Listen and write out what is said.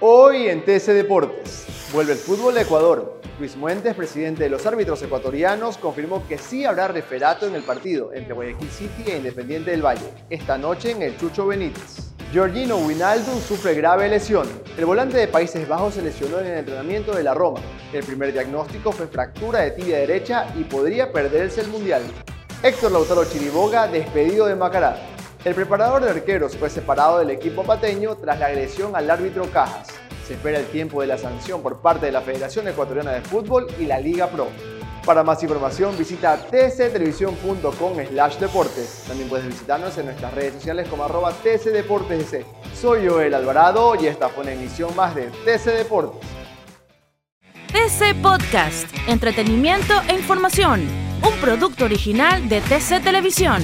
Hoy en TC Deportes, vuelve el fútbol de Ecuador. Luis Muentes, presidente de los árbitros ecuatorianos, confirmó que sí habrá referato en el partido entre Guayaquil City e Independiente del Valle, esta noche en el Chucho Benítez. Georgino Winaldo sufre grave lesión. El volante de Países Bajos se lesionó en el entrenamiento de la Roma. El primer diagnóstico fue fractura de tibia derecha y podría perderse el Mundial. Héctor Lautaro Chiriboga despedido de Macará. El preparador de arqueros fue separado del equipo pateño tras la agresión al árbitro Cajas. Se espera el tiempo de la sanción por parte de la Federación Ecuatoriana de Fútbol y la Liga Pro. Para más información visita tctelevisión.com slash deportes. También puedes visitarnos en nuestras redes sociales como arroba tcdeportes. Soy Joel Alvarado y esta fue una emisión más de TC Deportes. TC Podcast, entretenimiento e información, un producto original de TC Televisión.